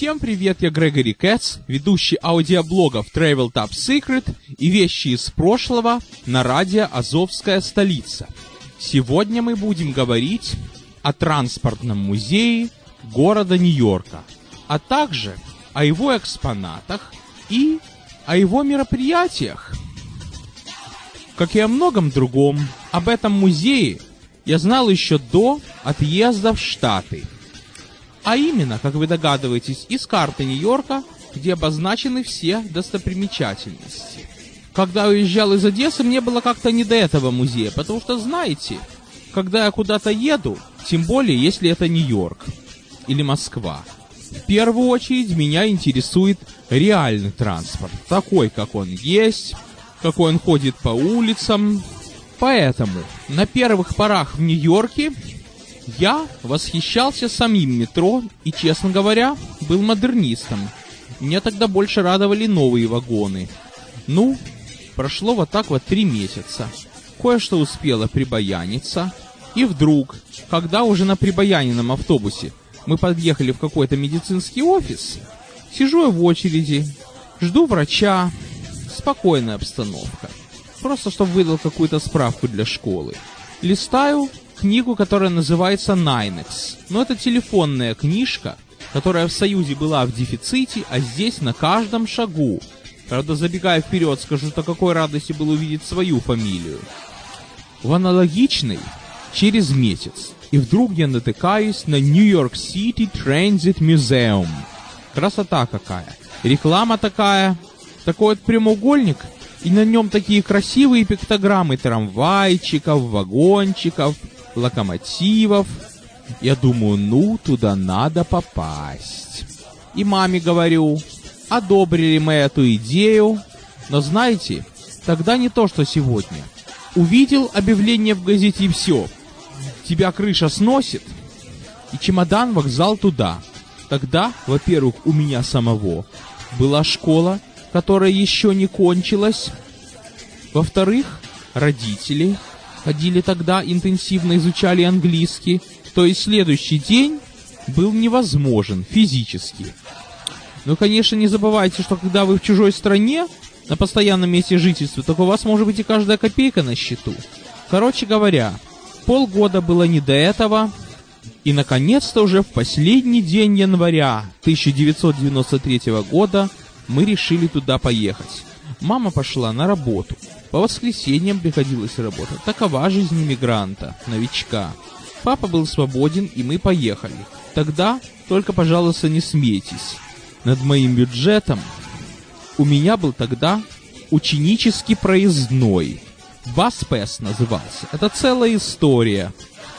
Всем привет, я Грегори Кэтс, ведущий аудиоблогов Travel Top Secret и вещи из прошлого на радио «Азовская столица». Сегодня мы будем говорить о транспортном музее города Нью-Йорка, а также о его экспонатах и о его мероприятиях. Как и о многом другом, об этом музее я знал еще до отъезда в Штаты – а именно, как вы догадываетесь, из карты Нью-Йорка, где обозначены все достопримечательности. Когда уезжал из Одессы, мне было как-то не до этого музея, потому что, знаете, когда я куда-то еду, тем более, если это Нью-Йорк или Москва, в первую очередь меня интересует реальный транспорт, такой, как он есть, какой он ходит по улицам. Поэтому на первых порах в Нью-Йорке я восхищался самим метро и, честно говоря, был модернистом. Меня тогда больше радовали новые вагоны. Ну, прошло вот так вот три месяца. Кое-что успело прибаяниться. И вдруг, когда уже на прибаяненном автобусе мы подъехали в какой-то медицинский офис, сижу я в очереди, жду врача, спокойная обстановка. Просто чтобы выдал какую-то справку для школы. Листаю книгу, которая называется Ninex. Но это телефонная книжка, которая в Союзе была в дефиците, а здесь на каждом шагу. Правда, забегая вперед, скажу, что какой радости было увидеть свою фамилию. В аналогичной через месяц. И вдруг я натыкаюсь на York City Transit Museum. Красота какая. Реклама такая. Такой вот прямоугольник. И на нем такие красивые пиктограммы трамвайчиков, вагончиков, локомотивов. Я думаю, ну, туда надо попасть. И маме говорю, одобрили мы эту идею, но знаете, тогда не то, что сегодня. Увидел объявление в газете и все. Тебя крыша сносит, и чемодан вокзал туда. Тогда, во-первых, у меня самого была школа, которая еще не кончилась. Во-вторых, родители ходили тогда, интенсивно изучали английский, то есть следующий день был невозможен физически. Но, конечно, не забывайте, что когда вы в чужой стране, на постоянном месте жительства, так у вас может быть и каждая копейка на счету. Короче говоря, полгода было не до этого, и, наконец-то, уже в последний день января 1993 года мы решили туда поехать. Мама пошла на работу. По воскресеньям приходилось работать. Такова жизнь иммигранта, новичка. Папа был свободен, и мы поехали. Тогда только, пожалуйста, не смейтесь. Над моим бюджетом у меня был тогда ученический проездной. Баспес назывался. Это целая история,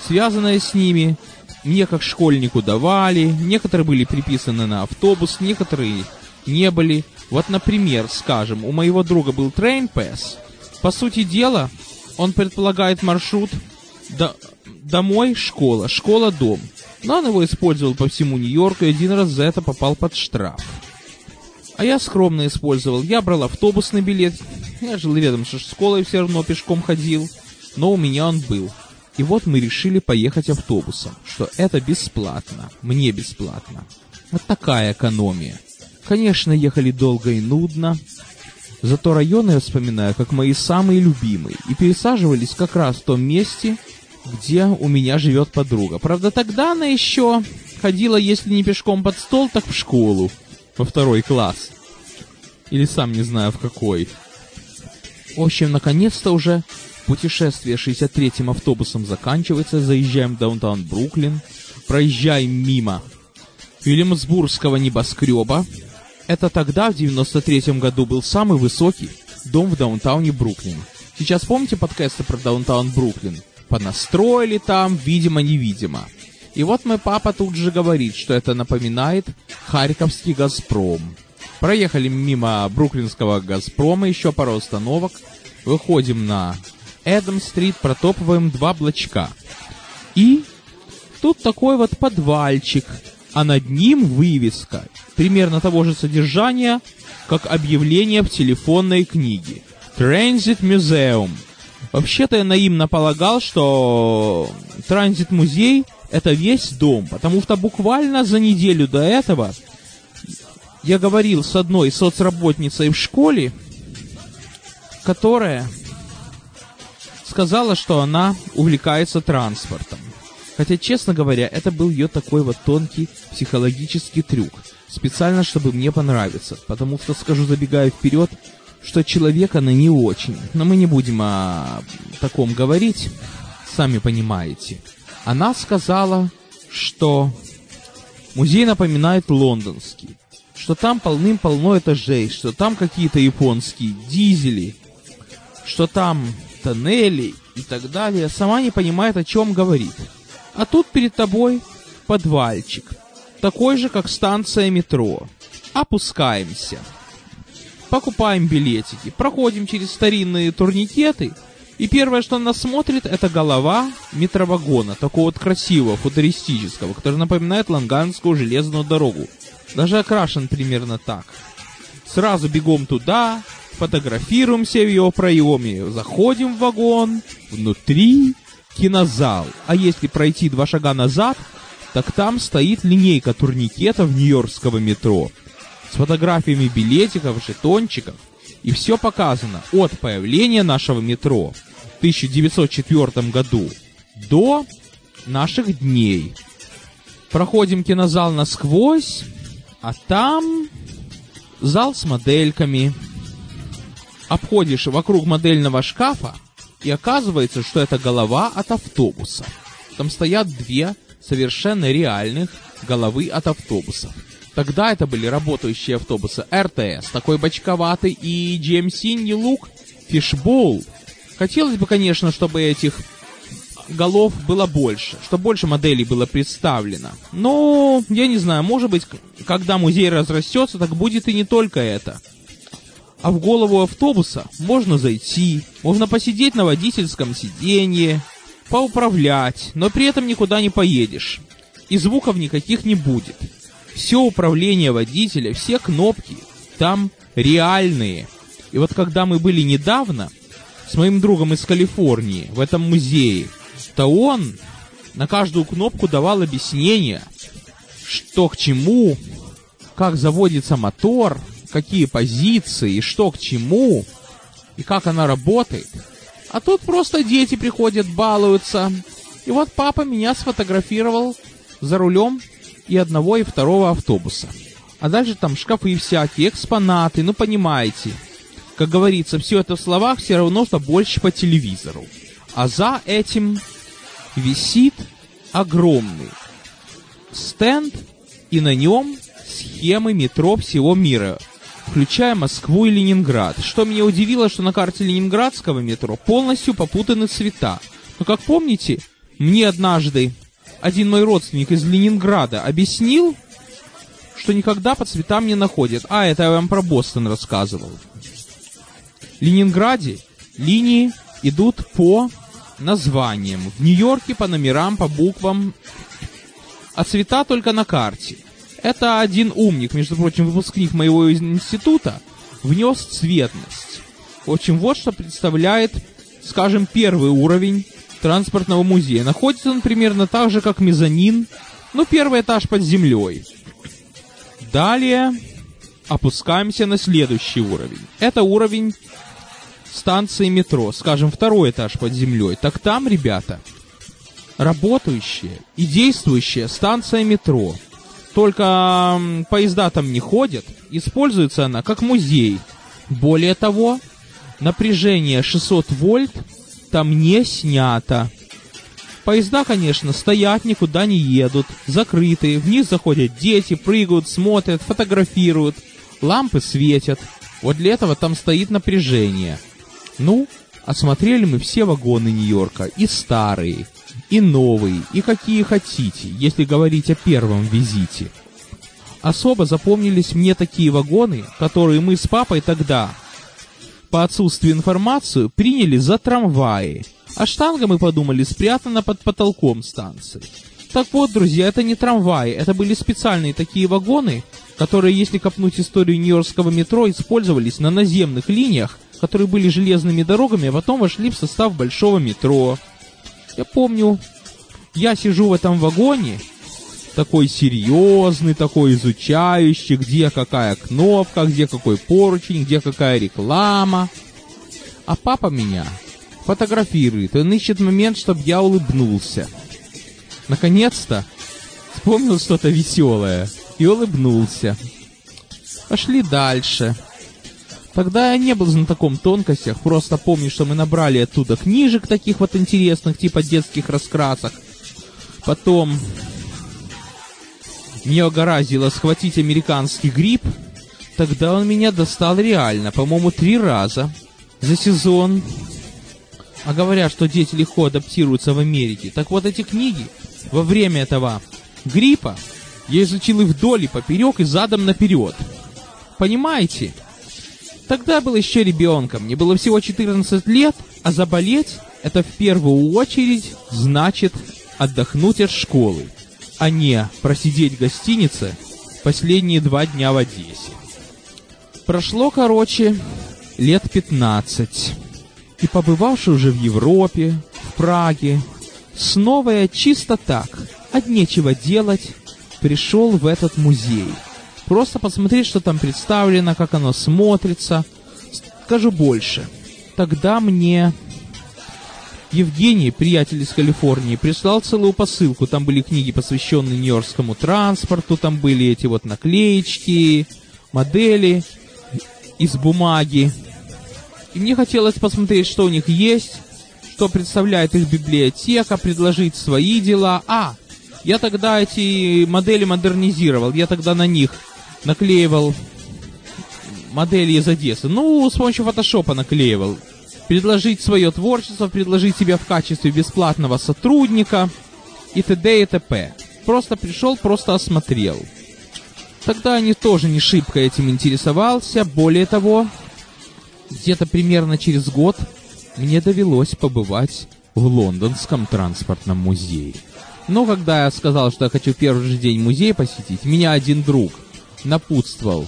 связанная с ними. Мне как школьнику давали, некоторые были приписаны на автобус, некоторые не были. Вот, например, скажем, у моего друга был Train Pass, по сути дела, он предполагает маршрут до, домой, школа, школа, дом. Но он его использовал по всему Нью-Йорку и один раз за это попал под штраф. А я скромно использовал. Я брал автобусный билет. Я жил рядом со школой, все равно пешком ходил. Но у меня он был. И вот мы решили поехать автобусом, что это бесплатно, мне бесплатно. Вот такая экономия. Конечно, ехали долго и нудно, Зато районы я вспоминаю как мои самые любимые. И пересаживались как раз в том месте, где у меня живет подруга. Правда, тогда она еще ходила, если не пешком под стол, так в школу. Во второй класс. Или сам не знаю в какой. В общем, наконец-то уже путешествие 63-м автобусом заканчивается, заезжаем в даунтаун Бруклин, проезжаем мимо Вильямсбургского небоскреба. Это тогда, в 93-м году, был самый высокий дом в даунтауне Бруклин. Сейчас помните подкасты про даунтаун Бруклин? Понастроили там, видимо-невидимо. И вот мой папа тут же говорит, что это напоминает Харьковский «Газпром». Проехали мимо бруклинского «Газпрома», еще пару остановок, выходим на Эдам-стрит, протопываем два блочка. И тут такой вот подвальчик, а над ним вывеска примерно того же содержания, как объявление в телефонной книге. Transit Museum. Вообще-то я наивно полагал, что транзит-музей это весь дом, потому что буквально за неделю до этого я говорил с одной соцработницей в школе, которая сказала, что она увлекается транспортом. Хотя, честно говоря, это был ее такой вот тонкий психологический трюк. Специально, чтобы мне понравиться. Потому что, скажу, забегая вперед, что человек она не очень. Но мы не будем о таком говорить, сами понимаете. Она сказала, что музей напоминает лондонский, что там полным-полно этажей, что там какие-то японские дизели, что там тоннели и так далее. Сама не понимает, о чем говорит. А тут перед тобой подвальчик, такой же, как станция метро. Опускаемся. Покупаем билетики, проходим через старинные турникеты – и первое, что нас смотрит, это голова метровагона, такого вот красивого, футуристического, который напоминает Ланганскую железную дорогу. Даже окрашен примерно так. Сразу бегом туда, фотографируемся в его проеме, заходим в вагон, внутри кинозал. А если пройти два шага назад, так там стоит линейка турникетов Нью-Йоркского метро с фотографиями билетиков, жетончиков. И все показано от появления нашего метро 1904 году до наших дней. Проходим кинозал насквозь, а там зал с модельками. Обходишь вокруг модельного шкафа, и оказывается, что это голова от автобуса. Там стоят две совершенно реальных головы от автобусов. Тогда это были работающие автобусы РТС, такой бочковатый, и GMC New Look Fishbowl Хотелось бы, конечно, чтобы этих голов было больше, чтобы больше моделей было представлено. Но, я не знаю, может быть, когда музей разрастется, так будет и не только это. А в голову автобуса можно зайти, можно посидеть на водительском сиденье, поуправлять, но при этом никуда не поедешь. И звуков никаких не будет. Все управление водителя, все кнопки там реальные. И вот когда мы были недавно, с моим другом из Калифорнии в этом музее, то он на каждую кнопку давал объяснение, что к чему, как заводится мотор, какие позиции, что к чему, и как она работает. А тут просто дети приходят, балуются. И вот папа меня сфотографировал за рулем и одного, и второго автобуса. А дальше там шкафы всякие, экспонаты, ну понимаете – как говорится, все это в словах все равно, что больше по телевизору. А за этим висит огромный стенд, и на нем схемы метро всего мира, включая Москву и Ленинград. Что меня удивило, что на карте ленинградского метро полностью попутаны цвета. Но как помните, мне однажды один мой родственник из Ленинграда объяснил, что никогда по цветам не находят. А, это я вам про Бостон рассказывал. Ленинграде линии идут по названиям. В Нью-Йорке по номерам, по буквам. А цвета только на карте. Это один умник, между прочим, выпускник моего института, внес цветность. В общем, вот что представляет, скажем, первый уровень транспортного музея. Находится он примерно так же, как мезонин, ну, первый этаж под землей. Далее опускаемся на следующий уровень. Это уровень станции метро, скажем, второй этаж под землей, так там, ребята, работающая и действующая станция метро. Только поезда там не ходят, используется она как музей. Более того, напряжение 600 вольт там не снято. Поезда, конечно, стоят, никуда не едут, закрытые, в них заходят дети, прыгают, смотрят, фотографируют, лампы светят. Вот для этого там стоит напряжение. Ну, осмотрели мы все вагоны Нью-Йорка, и старые, и новые, и какие хотите, если говорить о первом визите. Особо запомнились мне такие вагоны, которые мы с папой тогда, по отсутствию информации, приняли за трамваи – а штанга, мы подумали, спрятана под потолком станции. Так вот, друзья, это не трамваи, это были специальные такие вагоны, которые, если копнуть историю Нью-Йоркского метро, использовались на наземных линиях, которые были железными дорогами, а потом вошли в состав большого метро. Я помню, я сижу в этом вагоне, такой серьезный, такой изучающий, где какая кнопка, где какой поручень, где какая реклама. А папа меня фотографирует. Он ищет момент, чтобы я улыбнулся. Наконец-то вспомнил что-то веселое и улыбнулся. Пошли дальше. Тогда я не был знатоком тонкостях, просто помню, что мы набрали оттуда книжек таких вот интересных, типа детских раскрасок. Потом мне угораздило схватить американский грипп. Тогда он меня достал реально, по-моему, три раза за сезон. А говорят, что дети легко адаптируются в Америке. Так вот эти книги во время этого гриппа я изучил и вдоль, и поперек, и задом наперед. Понимаете? Тогда был еще ребенком, мне было всего 14 лет, а заболеть это в первую очередь значит отдохнуть от школы, а не просидеть в гостинице последние два дня в Одессе. Прошло, короче, лет 15 и побывавший уже в Европе, в Праге, снова я чисто так, от нечего делать, пришел в этот музей. Просто посмотреть, что там представлено, как оно смотрится. Скажу больше. Тогда мне Евгений, приятель из Калифорнии, прислал целую посылку. Там были книги, посвященные нью-йоркскому транспорту, там были эти вот наклеечки, модели из бумаги. И мне хотелось посмотреть, что у них есть, что представляет их библиотека, предложить свои дела. А, я тогда эти модели модернизировал, я тогда на них наклеивал модели из Одессы. Ну, с помощью фотошопа наклеивал. Предложить свое творчество, предложить себя в качестве бесплатного сотрудника и т.д. и т.п. Просто пришел, просто осмотрел. Тогда они тоже не шибко этим интересовался. Более того, где-то примерно через год мне довелось побывать в Лондонском транспортном музее. Но когда я сказал, что я хочу первый же день музей посетить, меня один друг напутствовал,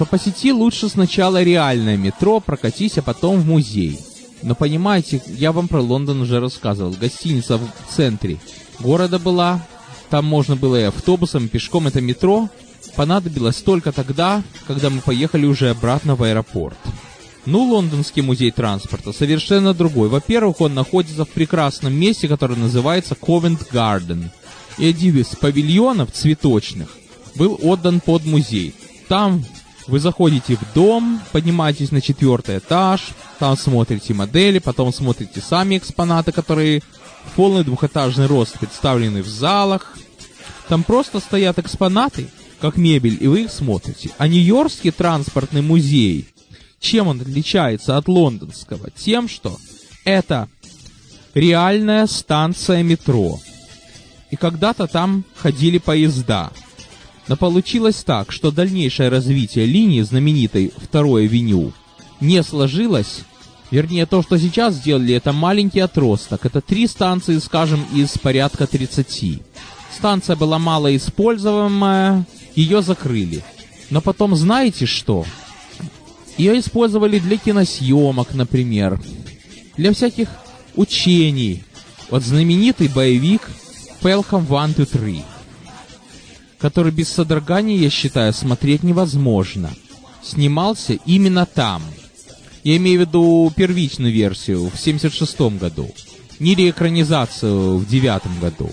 что посети лучше сначала реальное метро, прокатись, а потом в музей. Но понимаете, я вам про Лондон уже рассказывал. Гостиница в центре города была, там можно было и автобусом, и пешком, это метро. Понадобилось только тогда, когда мы поехали уже обратно в аэропорт. Ну, Лондонский музей транспорта совершенно другой. Во-первых, он находится в прекрасном месте, которое называется Garden. И один из павильонов цветочных был отдан под музей. Там вы заходите в дом, поднимаетесь на четвертый этаж, там смотрите модели, потом смотрите сами экспонаты, которые в полный двухэтажный рост представлены в залах. Там просто стоят экспонаты, как мебель, и вы их смотрите. А Нью-Йоркский транспортный музей чем он отличается от лондонского? Тем, что это реальная станция метро. И когда-то там ходили поезда. Но получилось так, что дальнейшее развитие линии знаменитой второй авеню не сложилось. Вернее, то, что сейчас сделали, это маленький отросток. Это три станции, скажем, из порядка 30. Станция была малоиспользуемая, ее закрыли. Но потом знаете что? Ее использовали для киносъемок, например, для всяких учений. Вот знаменитый боевик Pelham 1, 2, 3, который без содрогания, я считаю, смотреть невозможно. Снимался именно там. Я имею в виду первичную версию в 76 году. Не реэкранизацию в девятом году.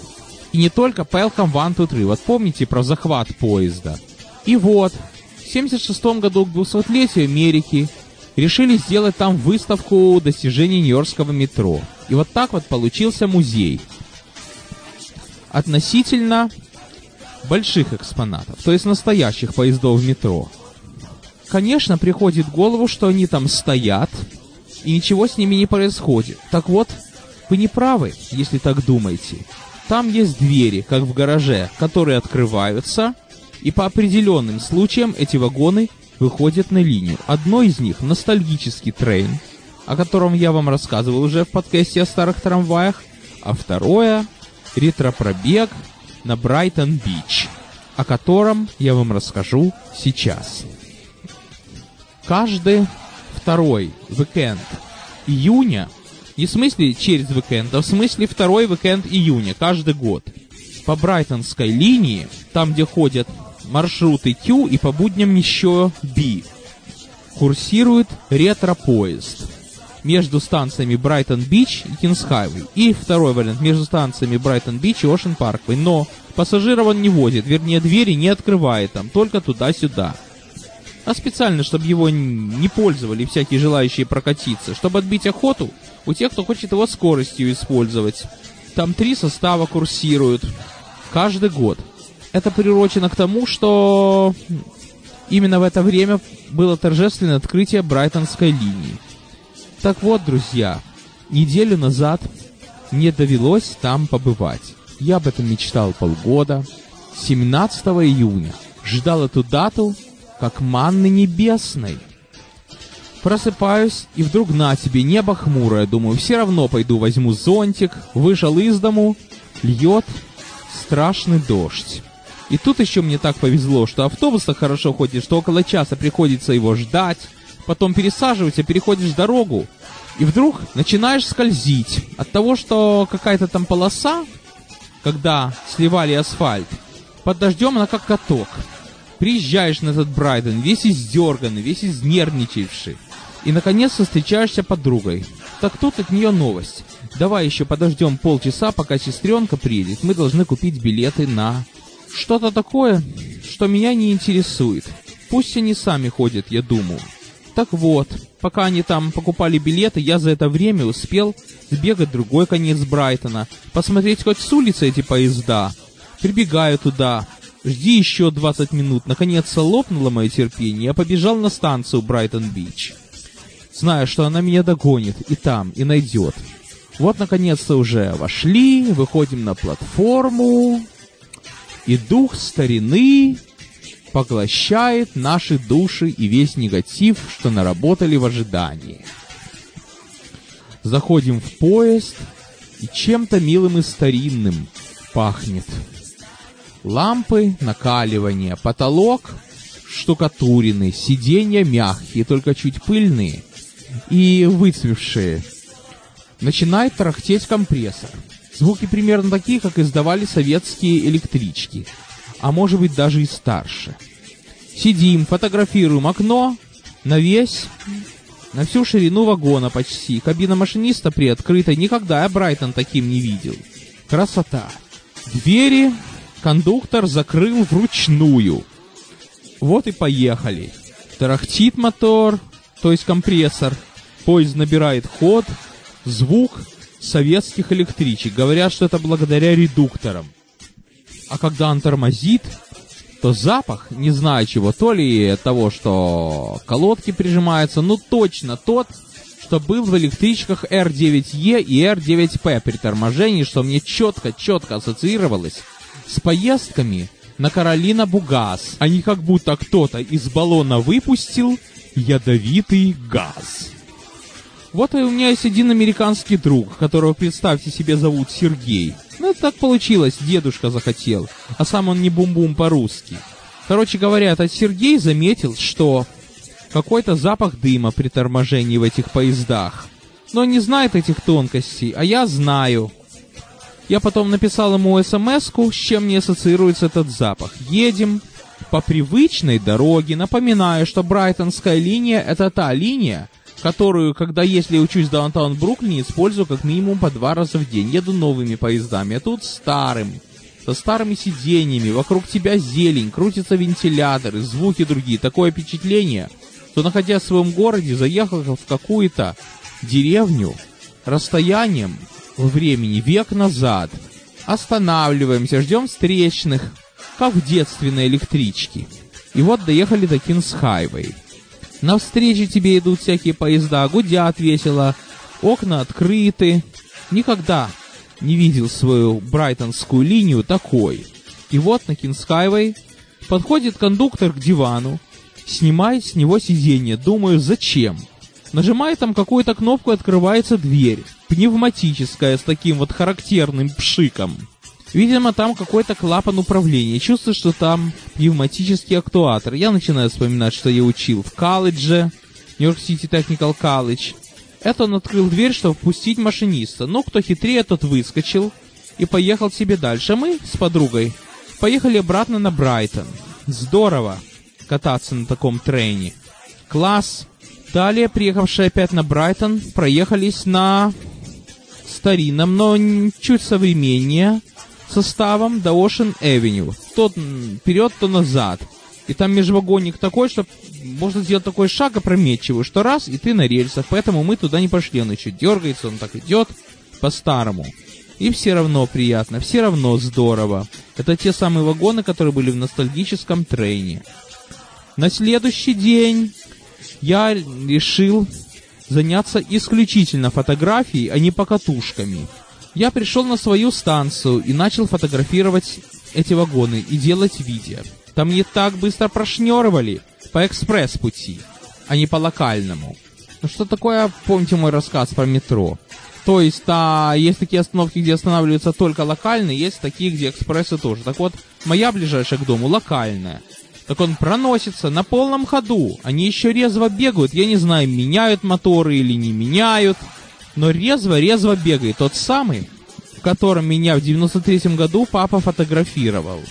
И не только Pelham 1, 2, 3. Вот помните про захват поезда? И вот, в 1976 году к 200-летию Америки решили сделать там выставку достижений Нью-Йоркского метро. И вот так вот получился музей. Относительно больших экспонатов, то есть настоящих поездов метро. Конечно, приходит в голову, что они там стоят, и ничего с ними не происходит. Так вот, вы не правы, если так думаете. Там есть двери, как в гараже, которые открываются, и по определенным случаям эти вагоны выходят на линию. Одно из них — ностальгический трейн, о котором я вам рассказывал уже в подкасте о старых трамваях, а второе — ретро-пробег на Брайтон-Бич, о котором я вам расскажу сейчас. Каждый второй уикенд июня, не в смысле через уикенд, а в смысле второй уикенд июня, каждый год, по Брайтонской линии, там, где ходят маршруты Q и по будням еще B, курсирует ретро-поезд между станциями Брайтон-Бич и Кингс-Хайвей. И второй вариант между станциями Брайтон-Бич и Ошен Парквей. Но пассажиров он не возит, вернее двери не открывает там, только туда-сюда. А специально, чтобы его не пользовали всякие желающие прокатиться, чтобы отбить охоту у тех, кто хочет его скоростью использовать. Там три состава курсируют каждый год. Это приурочено к тому, что именно в это время было торжественное открытие Брайтонской линии. Так вот, друзья, неделю назад мне довелось там побывать. Я об этом мечтал полгода. 17 июня ждал эту дату как манны небесной. Просыпаюсь, и вдруг на тебе небо хмурое. Думаю, все равно пойду возьму зонтик. Вышел из дому, льет страшный дождь. И тут еще мне так повезло, что автобус так хорошо ходит, что около часа приходится его ждать потом пересаживаешься, переходишь дорогу, и вдруг начинаешь скользить от того, что какая-то там полоса, когда сливали асфальт, под дождем она как каток. Приезжаешь на этот Брайден, весь издерганный, весь изнервничавший, и наконец-то встречаешься подругой. Так тут от нее новость. Давай еще подождем полчаса, пока сестренка приедет. Мы должны купить билеты на... Что-то такое, что меня не интересует. Пусть они сами ходят, я думаю. Так вот, пока они там покупали билеты, я за это время успел сбегать в другой конец Брайтона, посмотреть хоть с улицы эти поезда. Прибегаю туда, жди еще 20 минут, наконец-то лопнуло мое терпение, я побежал на станцию Брайтон-Бич. Зная, что она меня догонит и там, и найдет. Вот, наконец-то уже вошли, выходим на платформу, и дух старины поглощает наши души и весь негатив, что наработали в ожидании. Заходим в поезд, и чем-то милым и старинным пахнет. Лампы, накаливание, потолок штукатуренный, сиденья мягкие, только чуть пыльные и выцвевшие. Начинает тарахтеть компрессор. Звуки примерно такие, как издавали советские электрички – а может быть даже и старше. Сидим, фотографируем окно на весь, на всю ширину вагона почти. Кабина машиниста приоткрыта, никогда я Брайтон таким не видел. Красота. Двери кондуктор закрыл вручную. Вот и поехали. Тарахтит мотор, то есть компрессор. Поезд набирает ход, звук советских электричек. Говорят, что это благодаря редукторам. А когда он тормозит, то запах, не знаю чего, то ли того, что колодки прижимаются, ну точно тот, что был в электричках R9E и R9P при торможении, что мне четко-четко ассоциировалось с поездками на Каролина Бугас. Они как будто кто-то из баллона выпустил ядовитый газ. Вот и у меня есть один американский друг, которого, представьте себе, зовут Сергей. Ну, так получилось, дедушка захотел. А сам он не бум-бум по-русски. Короче говоря, этот Сергей заметил, что какой-то запах дыма при торможении в этих поездах. Но он не знает этих тонкостей, а я знаю. Я потом написал ему смс с чем не ассоциируется этот запах. Едем по привычной дороге, напоминаю, что Брайтонская линия — это та линия, которую, когда если учусь в даунтаун Бруклине, использую как минимум по два раза в день. Еду новыми поездами, а тут старым. Со старыми сиденьями, вокруг тебя зелень, крутятся вентиляторы, звуки другие. Такое впечатление, что, находясь в своем городе, заехал в какую-то деревню расстоянием во времени век назад. Останавливаемся, ждем встречных, как в детстве на электричке. И вот доехали до Кинс Хайвей. На встрече тебе идут всякие поезда, гудят весело, окна открыты. Никогда не видел свою брайтонскую линию такой. И вот на Кингс Хайвей подходит кондуктор к дивану, снимает с него сиденье. Думаю, зачем? Нажимает там какую-то кнопку, открывается дверь. Пневматическая, с таким вот характерным пшиком. Видимо, там какой-то клапан управления. Чувствую, что там пневматический актуатор. Я начинаю вспоминать, что я учил в колледже, Нью-Йорк Сити Technical College. Это он открыл дверь, чтобы впустить машиниста. Ну, кто хитрее, тот выскочил и поехал себе дальше. Мы с подругой поехали обратно на Брайтон. Здорово кататься на таком трейне. Класс. Далее, приехавшие опять на Брайтон, проехались на старинном, но чуть современнее составом до Ocean Avenue. То вперед, то назад. И там межвагонник такой, что можно сделать такой шаг опрометчивый, что раз, и ты на рельсах. Поэтому мы туда не пошли. Он еще дергается, он так идет по-старому. И все равно приятно, все равно здорово. Это те самые вагоны, которые были в ностальгическом трейне. На следующий день я решил заняться исключительно фотографией, а не покатушками. Я пришел на свою станцию и начал фотографировать эти вагоны и делать видео. Там не так быстро прошнеровали по экспресс-пути, а не по локальному. Ну что такое, помните мой рассказ про метро? То есть, а, есть такие остановки, где останавливаются только локальные, есть такие, где экспрессы тоже. Так вот, моя ближайшая к дому локальная. Так он проносится на полном ходу. Они еще резво бегают. Я не знаю, меняют моторы или не меняют. Но резво-резво бегает. Тот самый, в котором меня в 93-м году папа фотографировал.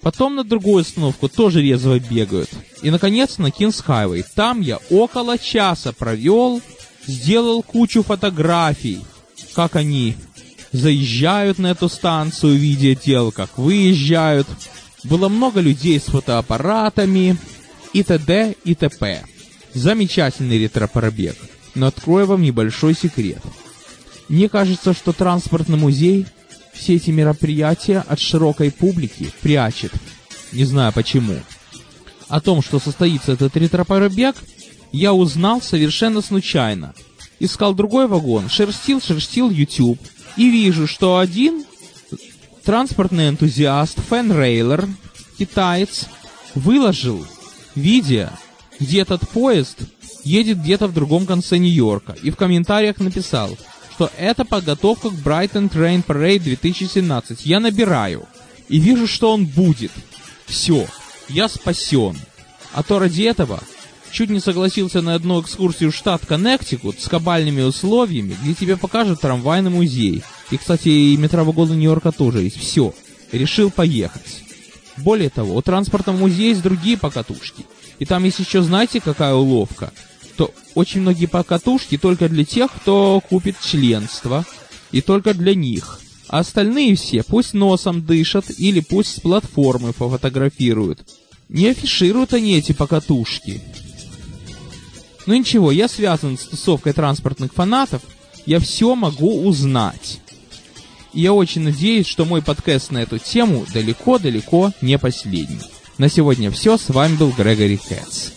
Потом на другую остановку тоже резво бегают. И, наконец, на Кинс Хайвей. Там я около часа провел, сделал кучу фотографий, как они заезжают на эту станцию, видя дел, как выезжают. Было много людей с фотоаппаратами и т.д. и т.п. Замечательный ретро-пробег. Но открою вам небольшой секрет. Мне кажется, что транспортный музей все эти мероприятия от широкой публики прячет. Не знаю почему. О том, что состоится этот ретро-пробег, я узнал совершенно случайно. Искал другой вагон, шерстил, шерстил YouTube, и вижу, что один транспортный энтузиаст Фэн Рейлер, китаец, выложил видео, где этот поезд едет где-то в другом конце Нью-Йорка, и в комментариях написал, что это подготовка к Brighton Train Parade 2017. Я набираю, и вижу, что он будет. Все, я спасен. А то ради этого чуть не согласился на одну экскурсию в штат Коннектикут с кабальными условиями, где тебе покажут трамвайный музей. И, кстати, и метровагоны Нью-Йорка тоже есть. Все. Решил поехать. Более того, у транспортного музея есть другие покатушки. И там есть еще, знаете, какая уловка? То очень многие покатушки только для тех, кто купит членство. И только для них. А остальные все пусть носом дышат или пусть с платформы пофотографируют. Не афишируют они эти покатушки. Ну ничего, я связан с тусовкой транспортных фанатов, я все могу узнать. И я очень надеюсь, что мой подкаст на эту тему далеко-далеко не последний. На сегодня все, с вами был Грегори Кэтс.